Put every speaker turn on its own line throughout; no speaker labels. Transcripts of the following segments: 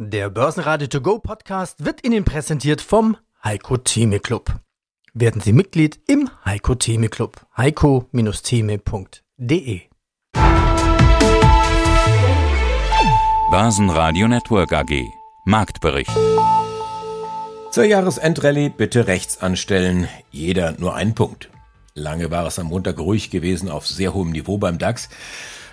Der Börsenradio To Go Podcast wird Ihnen präsentiert vom Heiko Theme Club. Werden Sie Mitglied im Heiko Theme Club. heiko-theme.de
Börsenradio Network AG Marktbericht
Zur Jahresendrallye bitte rechts anstellen, jeder nur einen Punkt. Lange war es am Montag ruhig gewesen auf sehr hohem Niveau beim DAX.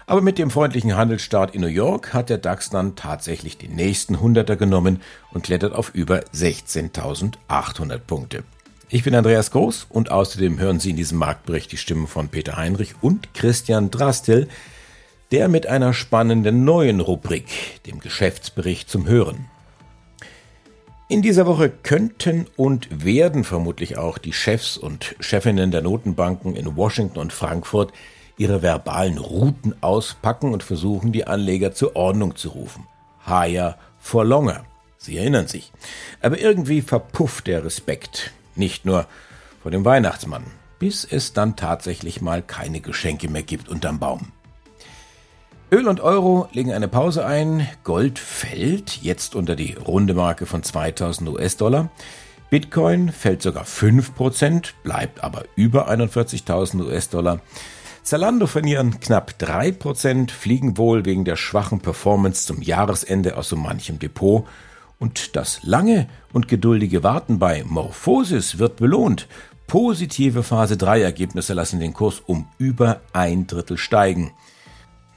Aber mit dem freundlichen Handelsstart in New York hat der DAX dann tatsächlich den nächsten Hunderter genommen und klettert auf über 16.800 Punkte. Ich bin Andreas Groß und außerdem hören Sie in diesem Marktbericht die Stimmen von Peter Heinrich und Christian Drastil, der mit einer spannenden neuen Rubrik, dem Geschäftsbericht zum Hören. In dieser Woche könnten und werden vermutlich auch die Chefs und Chefinnen der Notenbanken in Washington und Frankfurt ihre verbalen Routen auspacken und versuchen, die Anleger zur Ordnung zu rufen. Higher for longer. Sie erinnern sich. Aber irgendwie verpufft der Respekt. Nicht nur vor dem Weihnachtsmann, bis es dann tatsächlich mal keine Geschenke mehr gibt unterm Baum. Öl und Euro legen eine Pause ein, Gold fällt jetzt unter die runde Marke von 2000 US-Dollar. Bitcoin fällt sogar 5%, bleibt aber über 41.000 US-Dollar. Zalando verlieren knapp 3%, fliegen wohl wegen der schwachen Performance zum Jahresende aus so manchem Depot. Und das lange und geduldige Warten bei Morphosis wird belohnt. Positive Phase 3 Ergebnisse lassen den Kurs um über ein Drittel steigen.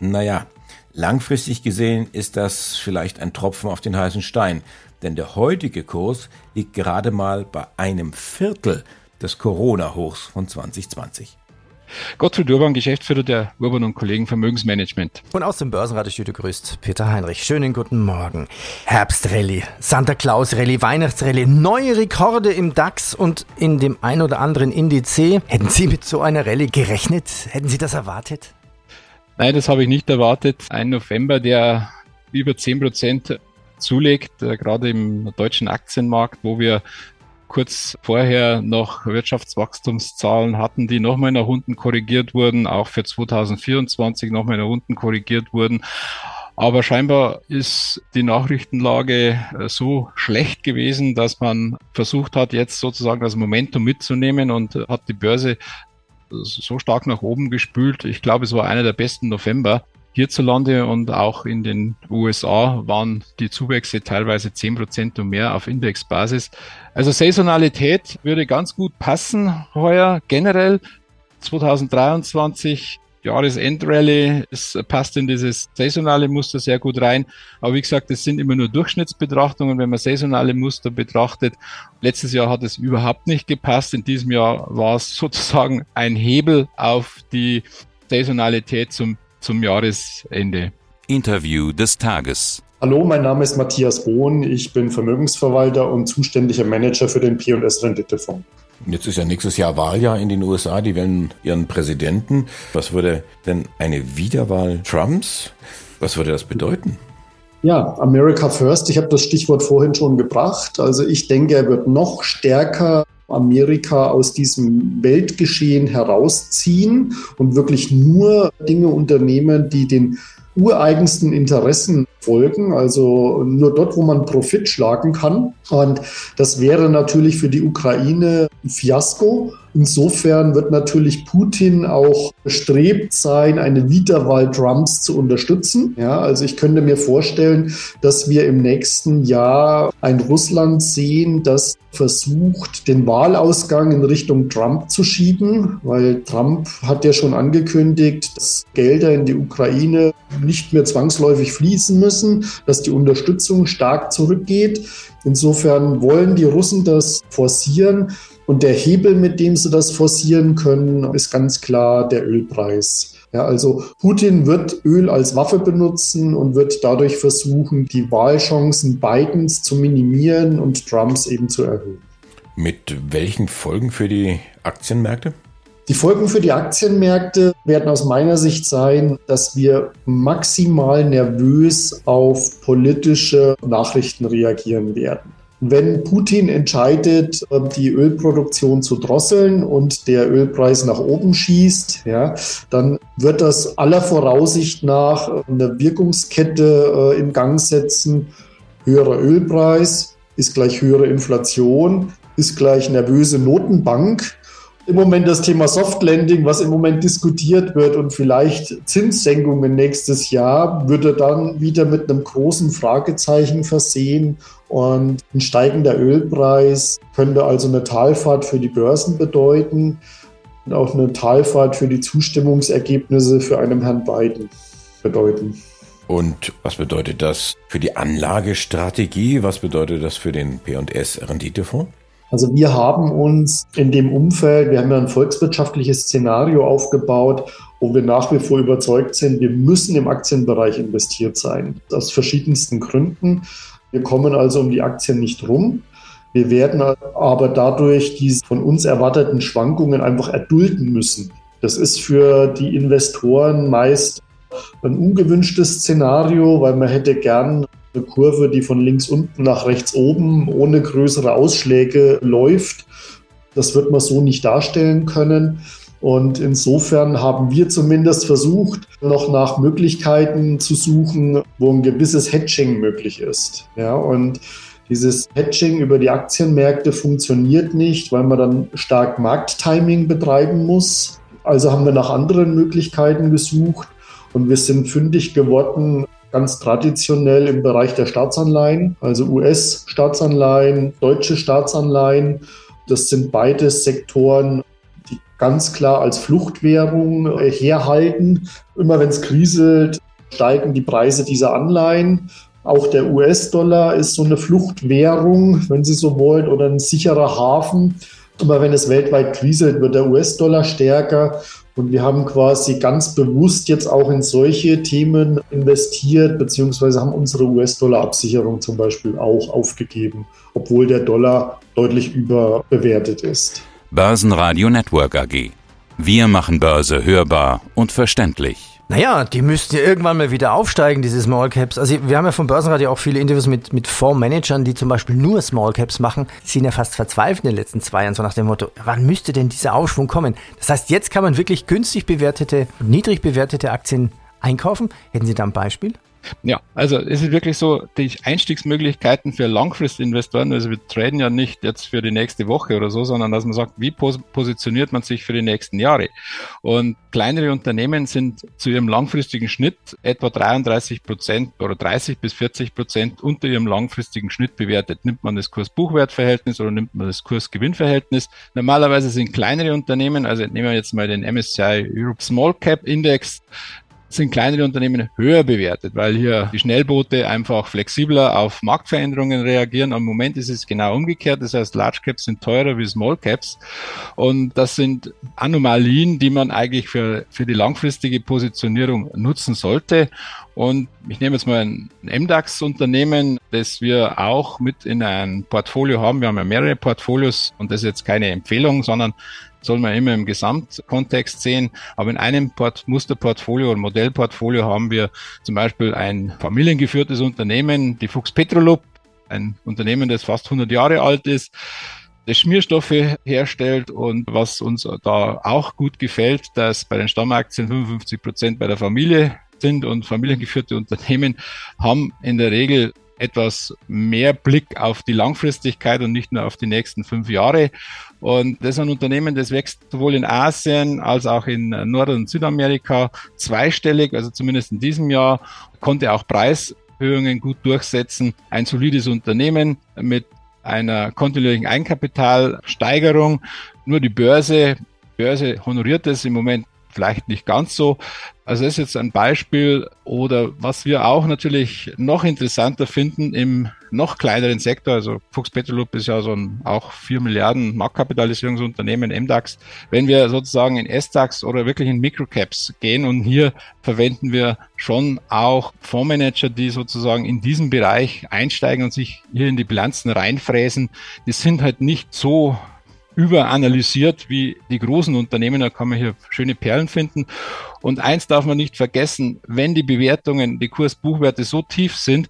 Naja, langfristig gesehen ist das vielleicht ein Tropfen auf den heißen Stein, denn der heutige Kurs liegt gerade mal bei einem Viertel des Corona-Hochs von 2020.
Gottfried Urban, Geschäftsführer der Urban und Kollegen Vermögensmanagement.
Und aus dem Börsenradiostudio grüßt Peter Heinrich. Schönen guten Morgen. Herbstrallye, Santa Claus Rallye, Weihnachtsrallye, neue Rekorde im DAX und in dem ein oder anderen Indiz. Hätten Sie mit so einer Rallye gerechnet? Hätten Sie das erwartet?
Nein, das habe ich nicht erwartet. Ein November, der über 10 Prozent zulegt, äh, gerade im deutschen Aktienmarkt, wo wir kurz vorher noch Wirtschaftswachstumszahlen hatten, die nochmal nach unten korrigiert wurden, auch für 2024 nochmal nach unten korrigiert wurden. Aber scheinbar ist die Nachrichtenlage äh, so schlecht gewesen, dass man versucht hat, jetzt sozusagen das Momentum mitzunehmen und hat die Börse so stark nach oben gespült. Ich glaube, es war einer der besten November hierzulande und auch in den USA waren die Zuwächse teilweise zehn Prozent und mehr auf Indexbasis. Also Saisonalität würde ganz gut passen heuer. Generell 2023 Jahresendrallye, es passt in dieses saisonale Muster sehr gut rein. Aber wie gesagt, es sind immer nur Durchschnittsbetrachtungen, wenn man saisonale Muster betrachtet. Letztes Jahr hat es überhaupt nicht gepasst. In diesem Jahr war es sozusagen ein Hebel auf die Saisonalität zum zum Jahresende.
Interview des Tages.
Hallo, mein Name ist Matthias Bohn. Ich bin Vermögensverwalter und zuständiger Manager für den P&S Renditefonds.
Jetzt ist ja nächstes Jahr Wahljahr in den USA. Die wählen ihren Präsidenten. Was würde denn eine Wiederwahl Trumps, was würde das bedeuten?
Ja, America First. Ich habe das Stichwort vorhin schon gebracht. Also ich denke, er wird noch stärker Amerika aus diesem Weltgeschehen herausziehen und wirklich nur Dinge unternehmen, die den ureigensten Interessen folgen, also nur dort, wo man Profit schlagen kann. Und das wäre natürlich für die Ukraine ein Fiasko. Insofern wird natürlich Putin auch bestrebt sein, eine Wiederwahl Trumps zu unterstützen. Ja, also ich könnte mir vorstellen, dass wir im nächsten Jahr ein Russland sehen, das versucht, den Wahlausgang in Richtung Trump zu schieben, weil Trump hat ja schon angekündigt, dass Gelder in die Ukraine nicht mehr zwangsläufig fließen müssen, dass die Unterstützung stark zurückgeht. Insofern wollen die Russen das forcieren. Und der Hebel, mit dem sie das forcieren können, ist ganz klar der Ölpreis. Ja, also Putin wird Öl als Waffe benutzen und wird dadurch versuchen, die Wahlchancen Bidens zu minimieren und Trumps eben zu erhöhen.
Mit welchen Folgen für die Aktienmärkte?
Die Folgen für die Aktienmärkte werden aus meiner Sicht sein, dass wir maximal nervös auf politische Nachrichten reagieren werden. Wenn Putin entscheidet, die Ölproduktion zu drosseln und der Ölpreis nach oben schießt, ja, dann wird das aller Voraussicht nach eine Wirkungskette äh, in Gang setzen, höherer Ölpreis ist gleich höhere Inflation, ist gleich nervöse Notenbank. Im Moment das Thema Softlanding, was im Moment diskutiert wird und vielleicht Zinssenkungen nächstes Jahr, würde dann wieder mit einem großen Fragezeichen versehen. Und ein steigender Ölpreis könnte also eine Talfahrt für die Börsen bedeuten und auch eine Talfahrt für die Zustimmungsergebnisse für einen Herrn Biden bedeuten.
Und was bedeutet das für die Anlagestrategie? Was bedeutet das für den P&S Renditefonds?
Also wir haben uns in dem Umfeld, wir haben ja ein volkswirtschaftliches Szenario aufgebaut, wo wir nach wie vor überzeugt sind, wir müssen im Aktienbereich investiert sein. Aus verschiedensten Gründen. Wir kommen also um die Aktien nicht rum. Wir werden aber dadurch diese von uns erwarteten Schwankungen einfach erdulden müssen. Das ist für die Investoren meist ein ungewünschtes Szenario, weil man hätte gern eine Kurve, die von links unten nach rechts oben ohne größere Ausschläge läuft. Das wird man so nicht darstellen können. Und insofern haben wir zumindest versucht, noch nach Möglichkeiten zu suchen, wo ein gewisses Hedging möglich ist. Ja, und dieses Hedging über die Aktienmärkte funktioniert nicht, weil man dann stark Markttiming betreiben muss. Also haben wir nach anderen Möglichkeiten gesucht und wir sind fündig geworden, ganz traditionell im Bereich der Staatsanleihen, also US-Staatsanleihen, deutsche Staatsanleihen. Das sind beides Sektoren, die ganz klar als Fluchtwährung äh, herhalten. Immer wenn es kriselt, steigen die Preise dieser Anleihen. Auch der US-Dollar ist so eine Fluchtwährung, wenn Sie so wollen, oder ein sicherer Hafen. Immer wenn es weltweit kriselt, wird der US-Dollar stärker. Und wir haben quasi ganz bewusst jetzt auch in solche Themen investiert, beziehungsweise haben unsere US-Dollar-Absicherung zum Beispiel auch aufgegeben, obwohl der Dollar deutlich überbewertet ist.
Börsenradio Network AG. Wir machen Börse hörbar und verständlich.
Naja, die müssten ja irgendwann mal wieder aufsteigen, diese Small Caps. Also wir haben ja vom Börsenradio auch viele Interviews mit, mit Fondsmanagern, die zum Beispiel nur Small Caps machen. Die sind ja fast verzweifelt in den letzten zwei Jahren, so nach dem Motto, wann müsste denn dieser Aufschwung kommen? Das heißt, jetzt kann man wirklich günstig bewertete und niedrig bewertete Aktien einkaufen. Hätten Sie da ein Beispiel?
Ja, also es ist wirklich so, die Einstiegsmöglichkeiten für Langfristinvestoren, also wir traden ja nicht jetzt für die nächste Woche oder so, sondern dass man sagt, wie pos positioniert man sich für die nächsten Jahre? Und kleinere Unternehmen sind zu ihrem langfristigen Schnitt etwa 33 Prozent oder 30 bis 40 Prozent unter ihrem langfristigen Schnitt bewertet. Nimmt man das Kurs-Buchwert-Verhältnis oder nimmt man das Kurs-Gewinn-Verhältnis? Normalerweise sind kleinere Unternehmen, also nehmen wir jetzt mal den MSCI Europe Small Cap Index, sind kleinere Unternehmen höher bewertet, weil hier die Schnellboote einfach flexibler auf Marktveränderungen reagieren. Am Moment ist es genau umgekehrt. Das heißt, Large Caps sind teurer wie Small Caps. Und das sind Anomalien, die man eigentlich für, für die langfristige Positionierung nutzen sollte. Und ich nehme jetzt mal ein MDAX-Unternehmen, das wir auch mit in ein Portfolio haben. Wir haben ja mehrere Portfolios und das ist jetzt keine Empfehlung, sondern soll man immer im Gesamtkontext sehen. Aber in einem Port Musterportfolio oder Modellportfolio haben wir zum Beispiel ein familiengeführtes Unternehmen, die Fuchs Petrolub, ein Unternehmen, das fast 100 Jahre alt ist, das Schmierstoffe herstellt und was uns da auch gut gefällt, dass bei den Stammaktien 55 Prozent bei der Familie sind und familiengeführte Unternehmen haben in der Regel etwas mehr Blick auf die Langfristigkeit und nicht nur auf die nächsten fünf Jahre. Und das ist ein Unternehmen, das wächst sowohl in Asien als auch in Nord- und Südamerika zweistellig, also zumindest in diesem Jahr, konnte auch Preiserhöhungen gut durchsetzen. Ein solides Unternehmen mit einer kontinuierlichen Eigenkapitalsteigerung. Nur die Börse, Börse honoriert es im Moment vielleicht nicht ganz so. Also das ist jetzt ein Beispiel oder was wir auch natürlich noch interessanter finden im noch kleineren Sektor, also Fuchs Petrolub ist ja so ein auch 4 Milliarden Marktkapitalisierungsunternehmen, MDAX. Wenn wir sozusagen in SDAX oder wirklich in Microcaps gehen und hier verwenden wir schon auch Fondsmanager, die sozusagen in diesem Bereich einsteigen und sich hier in die Bilanzen reinfräsen, die sind halt nicht so überanalysiert wie die großen Unternehmen. Da kann man hier schöne Perlen finden. Und eins darf man nicht vergessen, wenn die Bewertungen, die Kursbuchwerte so tief sind,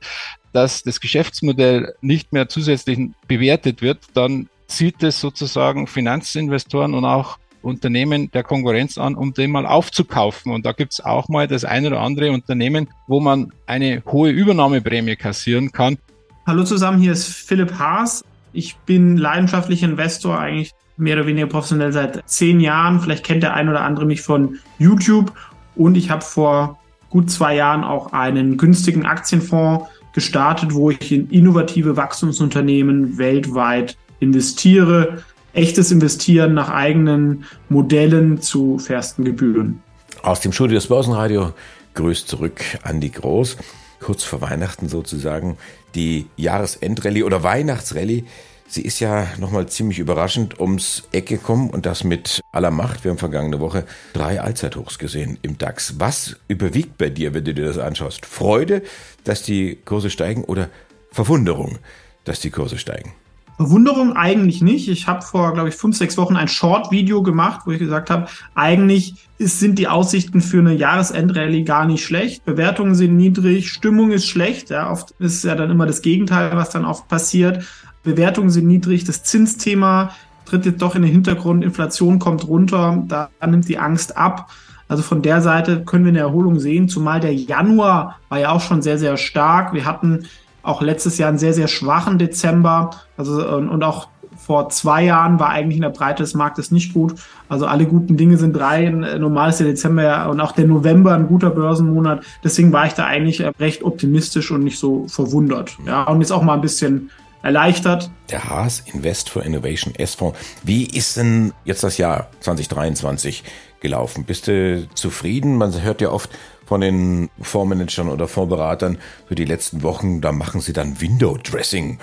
dass das Geschäftsmodell nicht mehr zusätzlich bewertet wird, dann zieht es sozusagen Finanzinvestoren und auch Unternehmen der Konkurrenz an, um den mal aufzukaufen. Und da gibt's auch mal das eine oder andere Unternehmen, wo man eine hohe Übernahmeprämie kassieren kann.
Hallo zusammen, hier ist Philipp Haas. Ich bin leidenschaftlicher Investor, eigentlich mehr oder weniger professionell seit zehn Jahren. Vielleicht kennt der ein oder andere mich von YouTube. Und ich habe vor gut zwei Jahren auch einen günstigen Aktienfonds gestartet, wo ich in innovative Wachstumsunternehmen weltweit investiere. Echtes Investieren nach eigenen Modellen zu fairsten Gebühren.
Aus dem Studio des Börsenradio grüßt zurück Andi Groß. Kurz vor Weihnachten sozusagen die Jahresendrallye oder Weihnachtsrallye. Sie ist ja nochmal ziemlich überraschend ums Eck gekommen und das mit aller Macht. Wir haben vergangene Woche drei Allzeithochs gesehen im DAX. Was überwiegt bei dir, wenn du dir das anschaust? Freude, dass die Kurse steigen oder Verwunderung, dass die Kurse steigen?
Verwunderung eigentlich nicht. Ich habe vor, glaube ich, fünf, sechs Wochen ein Short-Video gemacht, wo ich gesagt habe, eigentlich ist, sind die Aussichten für eine Jahresendrallye gar nicht schlecht. Bewertungen sind niedrig, Stimmung ist schlecht. Ja, oft ist ja dann immer das Gegenteil, was dann oft passiert. Bewertungen sind niedrig, das Zinsthema tritt jetzt doch in den Hintergrund, Inflation kommt runter, da nimmt die Angst ab. Also von der Seite können wir eine Erholung sehen, zumal der Januar war ja auch schon sehr, sehr stark. Wir hatten auch letztes Jahr einen sehr, sehr schwachen Dezember. Also, und auch vor zwei Jahren war eigentlich in der Breite des Marktes nicht gut. Also alle guten Dinge sind drei. Normal ist der Dezember und auch der November ein guter Börsenmonat. Deswegen war ich da eigentlich recht optimistisch und nicht so verwundert. Ja, und jetzt auch mal ein bisschen erleichtert.
Der Haas Invest for Innovation S-Fonds. Wie ist denn jetzt das Jahr 2023 gelaufen? Bist du zufrieden? Man hört ja oft von den Fondsmanagern oder Fondsberatern für die letzten Wochen, da machen sie dann Window Dressing.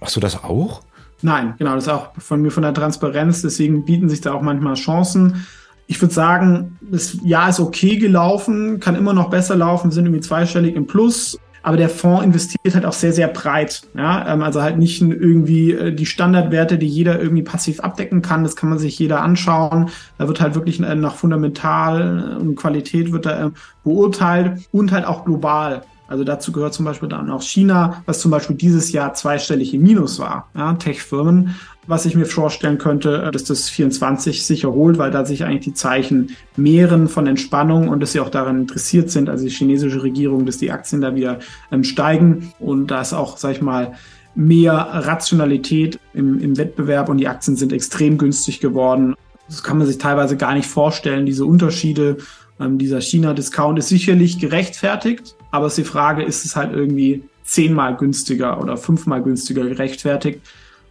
Machst du das auch?
Nein, genau, das ist auch von mir von der Transparenz, deswegen bieten sich da auch manchmal Chancen. Ich würde sagen, das Jahr ist okay gelaufen, kann immer noch besser laufen, wir sind irgendwie zweistellig im Plus. Aber der Fonds investiert halt auch sehr, sehr breit. Ja? Ähm, also halt nicht irgendwie äh, die Standardwerte, die jeder irgendwie passiv abdecken kann. Das kann man sich jeder anschauen. Da wird halt wirklich äh, nach Fundamental und Qualität wird da beurteilt und halt auch global. Also dazu gehört zum Beispiel dann auch China, was zum Beispiel dieses Jahr zweistellig im Minus war. Ja, Tech-Firmen was ich mir vorstellen könnte, äh, dass das 24 sich erholt, weil da sich eigentlich die Zeichen mehren von Entspannung und dass sie auch daran interessiert sind, also die chinesische Regierung, dass die Aktien da wieder ähm, steigen und da ist auch, sag ich mal, mehr Rationalität im, im Wettbewerb und die Aktien sind extrem günstig geworden. Das kann man sich teilweise gar nicht vorstellen, diese Unterschiede. Ähm, dieser China-Discount ist sicherlich gerechtfertigt, aber es ist die Frage, ist es halt irgendwie zehnmal günstiger oder fünfmal günstiger gerechtfertigt?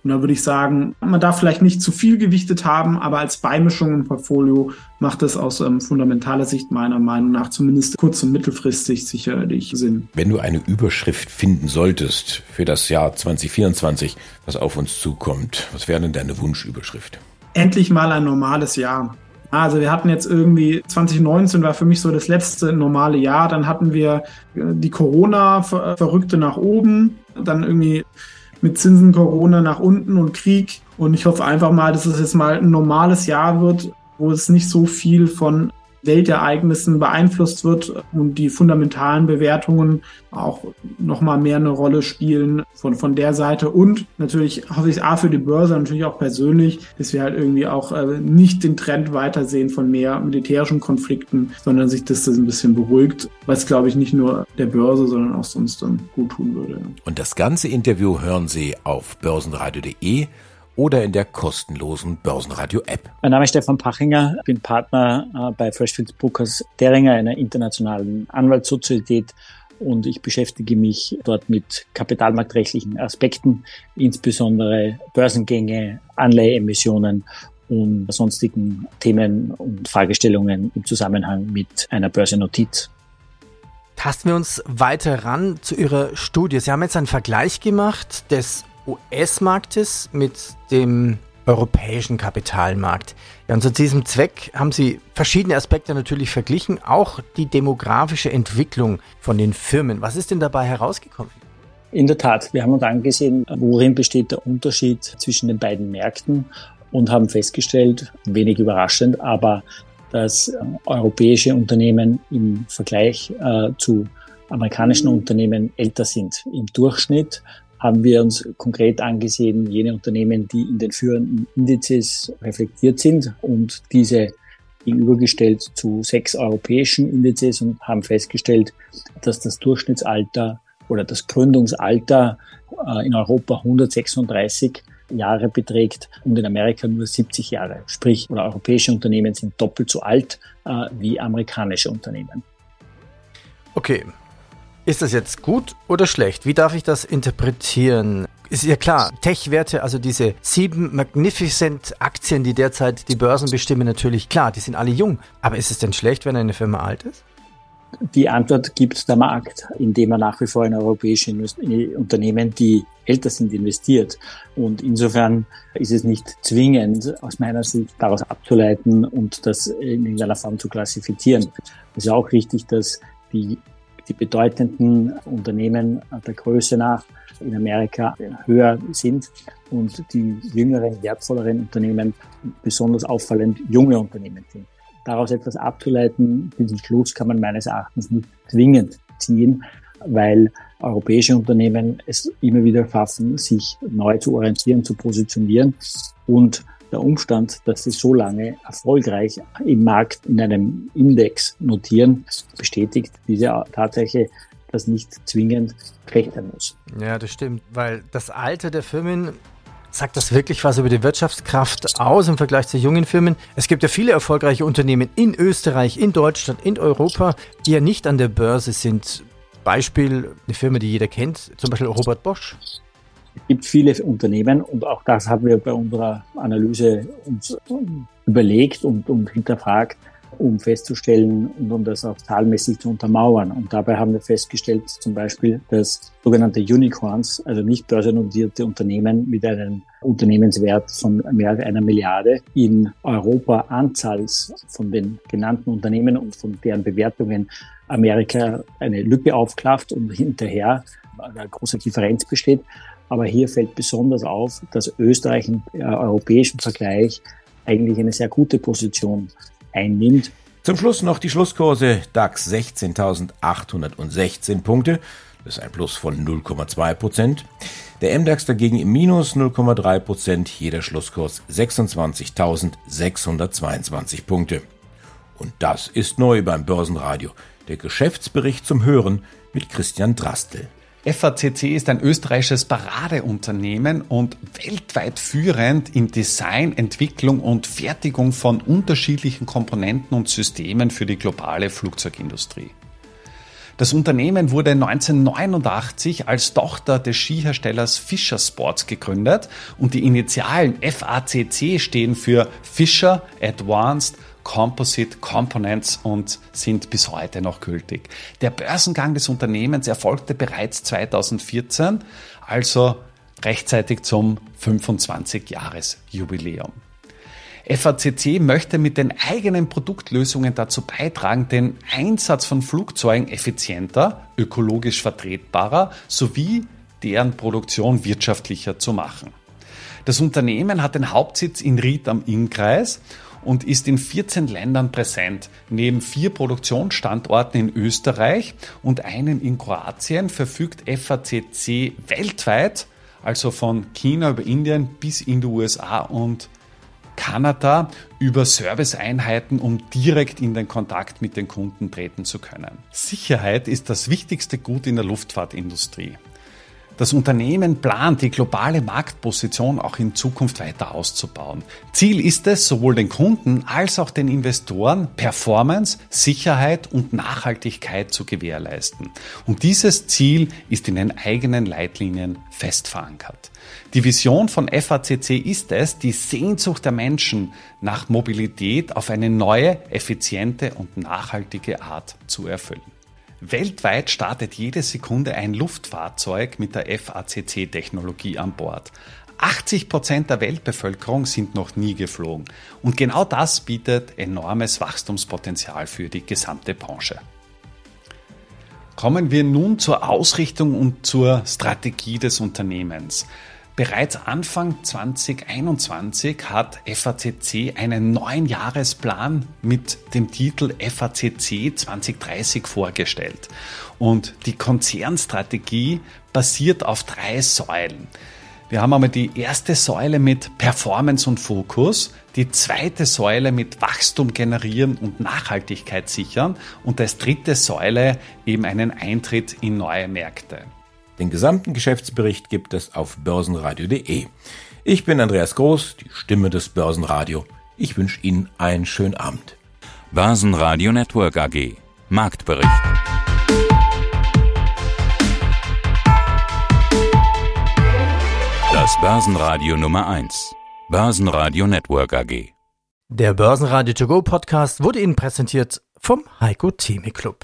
Und da würde ich sagen, man darf vielleicht nicht zu viel gewichtet haben, aber als Beimischung im Portfolio macht es aus ähm, fundamentaler Sicht meiner Meinung nach zumindest kurz- und mittelfristig sicherlich Sinn.
Wenn du eine Überschrift finden solltest für das Jahr 2024, was auf uns zukommt, was wäre denn deine Wunschüberschrift?
Endlich mal ein normales Jahr. Also wir hatten jetzt irgendwie 2019 war für mich so das letzte normale Jahr. Dann hatten wir äh, die Corona-Verrückte nach oben. Dann irgendwie mit Zinsen, Corona nach unten und Krieg. Und ich hoffe einfach mal, dass es jetzt mal ein normales Jahr wird, wo es nicht so viel von Weltereignissen beeinflusst wird und die fundamentalen Bewertungen auch nochmal mehr eine Rolle spielen von, von der Seite. Und natürlich hoffe ich A für die Börse, natürlich auch persönlich, dass wir halt irgendwie auch äh, nicht den Trend weitersehen von mehr militärischen Konflikten, sondern sich das, das ein bisschen beruhigt, was glaube ich nicht nur der Börse, sondern auch sonst dann gut tun würde.
Und das ganze Interview hören Sie auf börsenradio.de oder in der kostenlosen Börsenradio-App.
Mein Name ist Stefan Pachinger, bin Partner äh, bei Freshfields Brokers Deringer, einer internationalen Anwaltssozietät und ich beschäftige mich dort mit kapitalmarktrechtlichen Aspekten, insbesondere Börsengänge, Anleiheemissionen und sonstigen Themen und Fragestellungen im Zusammenhang mit einer Börsennotiz.
Tasten wir uns weiter ran zu Ihrer Studie. Sie haben jetzt einen Vergleich gemacht des US-Marktes mit dem europäischen Kapitalmarkt. Ja, und zu diesem Zweck haben Sie verschiedene Aspekte natürlich verglichen, auch die demografische Entwicklung von den Firmen. Was ist denn dabei herausgekommen?
In der Tat, wir haben uns angesehen, worin besteht der Unterschied zwischen den beiden Märkten und haben festgestellt, wenig überraschend, aber dass äh, europäische Unternehmen im Vergleich äh, zu amerikanischen Unternehmen älter sind. Im Durchschnitt haben wir uns konkret angesehen, jene Unternehmen, die in den führenden Indizes reflektiert sind und diese gegenübergestellt zu sechs europäischen Indizes und haben festgestellt, dass das Durchschnittsalter oder das Gründungsalter äh, in Europa 136 Jahre beträgt und in Amerika nur 70 Jahre. Sprich, europäische Unternehmen sind doppelt so alt äh, wie amerikanische Unternehmen.
Okay. Ist das jetzt gut oder schlecht? Wie darf ich das interpretieren? Ist ja klar, Tech-Werte, also diese sieben Magnificent Aktien, die derzeit die Börsen bestimmen, natürlich klar, die sind alle jung. Aber ist es denn schlecht, wenn eine Firma alt ist?
Die Antwort gibt der Markt, indem er nach wie vor in europäische Unternehmen, die älter sind, investiert. Und insofern ist es nicht zwingend, aus meiner Sicht daraus abzuleiten und das in irgendeiner Form zu klassifizieren. Es ist auch richtig, dass die, die bedeutenden Unternehmen der Größe nach in Amerika höher sind und die jüngeren, wertvolleren Unternehmen besonders auffallend junge Unternehmen sind. Daraus etwas abzuleiten, diesen Schluss kann man meines Erachtens nicht zwingend ziehen, weil europäische Unternehmen es immer wieder schaffen, sich neu zu orientieren, zu positionieren und der Umstand, dass sie so lange erfolgreich im Markt in einem Index notieren, bestätigt diese Tatsache, dass nicht zwingend schlecht sein muss.
Ja, das stimmt, weil das Alter der Firmen Sagt das wirklich was über die Wirtschaftskraft aus im Vergleich zu jungen Firmen? Es gibt ja viele erfolgreiche Unternehmen in Österreich, in Deutschland, in Europa, die ja nicht an der Börse sind. Beispiel eine Firma, die jeder kennt, zum Beispiel Robert Bosch.
Es gibt viele Unternehmen und auch das haben wir bei unserer Analyse uns überlegt und, und hinterfragt um festzustellen und um das auch zahlmäßig zu untermauern. Und dabei haben wir festgestellt, zum Beispiel, dass sogenannte Unicorns, also nicht börsennotierte Unternehmen mit einem Unternehmenswert von mehr als einer Milliarde in Europa Anzahls von den genannten Unternehmen und von deren Bewertungen Amerika eine Lücke aufklafft und hinterher eine große Differenz besteht. Aber hier fällt besonders auf, dass Österreich im äh, europäischen Vergleich eigentlich eine sehr gute Position einnimmt.
Zum Schluss noch die Schlusskurse DAX 16.816 Punkte. Das ist ein Plus von 0,2 Prozent. Der MDAX dagegen im Minus 0,3 Prozent. Jeder Schlusskurs 26.622 Punkte. Und das ist neu beim Börsenradio. Der Geschäftsbericht zum Hören mit Christian Drastel.
FACC ist ein österreichisches Paradeunternehmen und weltweit führend in Design, Entwicklung und Fertigung von unterschiedlichen Komponenten und Systemen für die globale Flugzeugindustrie. Das Unternehmen wurde 1989 als Tochter des Skiherstellers Fischer Sports gegründet und die Initialen FACC stehen für Fischer Advanced Composite Components und sind bis heute noch gültig. Der Börsengang des Unternehmens erfolgte bereits 2014, also rechtzeitig zum 25-Jahres-Jubiläum. FACC möchte mit den eigenen Produktlösungen dazu beitragen, den Einsatz von Flugzeugen effizienter, ökologisch vertretbarer sowie deren Produktion wirtschaftlicher zu machen. Das Unternehmen hat den Hauptsitz in Ried am Innkreis und ist in 14 Ländern präsent. Neben vier Produktionsstandorten in Österreich und einen in Kroatien verfügt FACC weltweit, also von China über Indien bis in die USA und Kanada über Serviceeinheiten, um direkt in den Kontakt mit den Kunden treten zu können. Sicherheit ist das wichtigste Gut in der Luftfahrtindustrie. Das Unternehmen plant, die globale Marktposition auch in Zukunft weiter auszubauen. Ziel ist es, sowohl den Kunden als auch den Investoren Performance, Sicherheit und Nachhaltigkeit zu gewährleisten. Und dieses Ziel ist in den eigenen Leitlinien fest verankert. Die Vision von FACC ist es, die Sehnsucht der Menschen nach Mobilität auf eine neue, effiziente und nachhaltige Art zu erfüllen. Weltweit startet jede Sekunde ein Luftfahrzeug mit der FACC-Technologie an Bord. 80 Prozent der Weltbevölkerung sind noch nie geflogen. Und genau das bietet enormes Wachstumspotenzial für die gesamte Branche. Kommen wir nun zur Ausrichtung und zur Strategie des Unternehmens. Bereits Anfang 2021 hat FACC einen neuen Jahresplan mit dem Titel FACC 2030 vorgestellt. Und die Konzernstrategie basiert auf drei Säulen. Wir haben einmal die erste Säule mit Performance und Fokus, die zweite Säule mit Wachstum generieren und Nachhaltigkeit sichern und als dritte Säule eben einen Eintritt in neue Märkte.
Den gesamten Geschäftsbericht gibt es auf börsenradio.de. Ich bin Andreas Groß, die Stimme des Börsenradio. Ich wünsche Ihnen einen schönen Abend.
Börsenradio Network AG. Marktbericht. Das Börsenradio Nummer 1. Börsenradio Network AG.
Der Börsenradio To Go Podcast wurde Ihnen präsentiert vom Heiko Theme Club.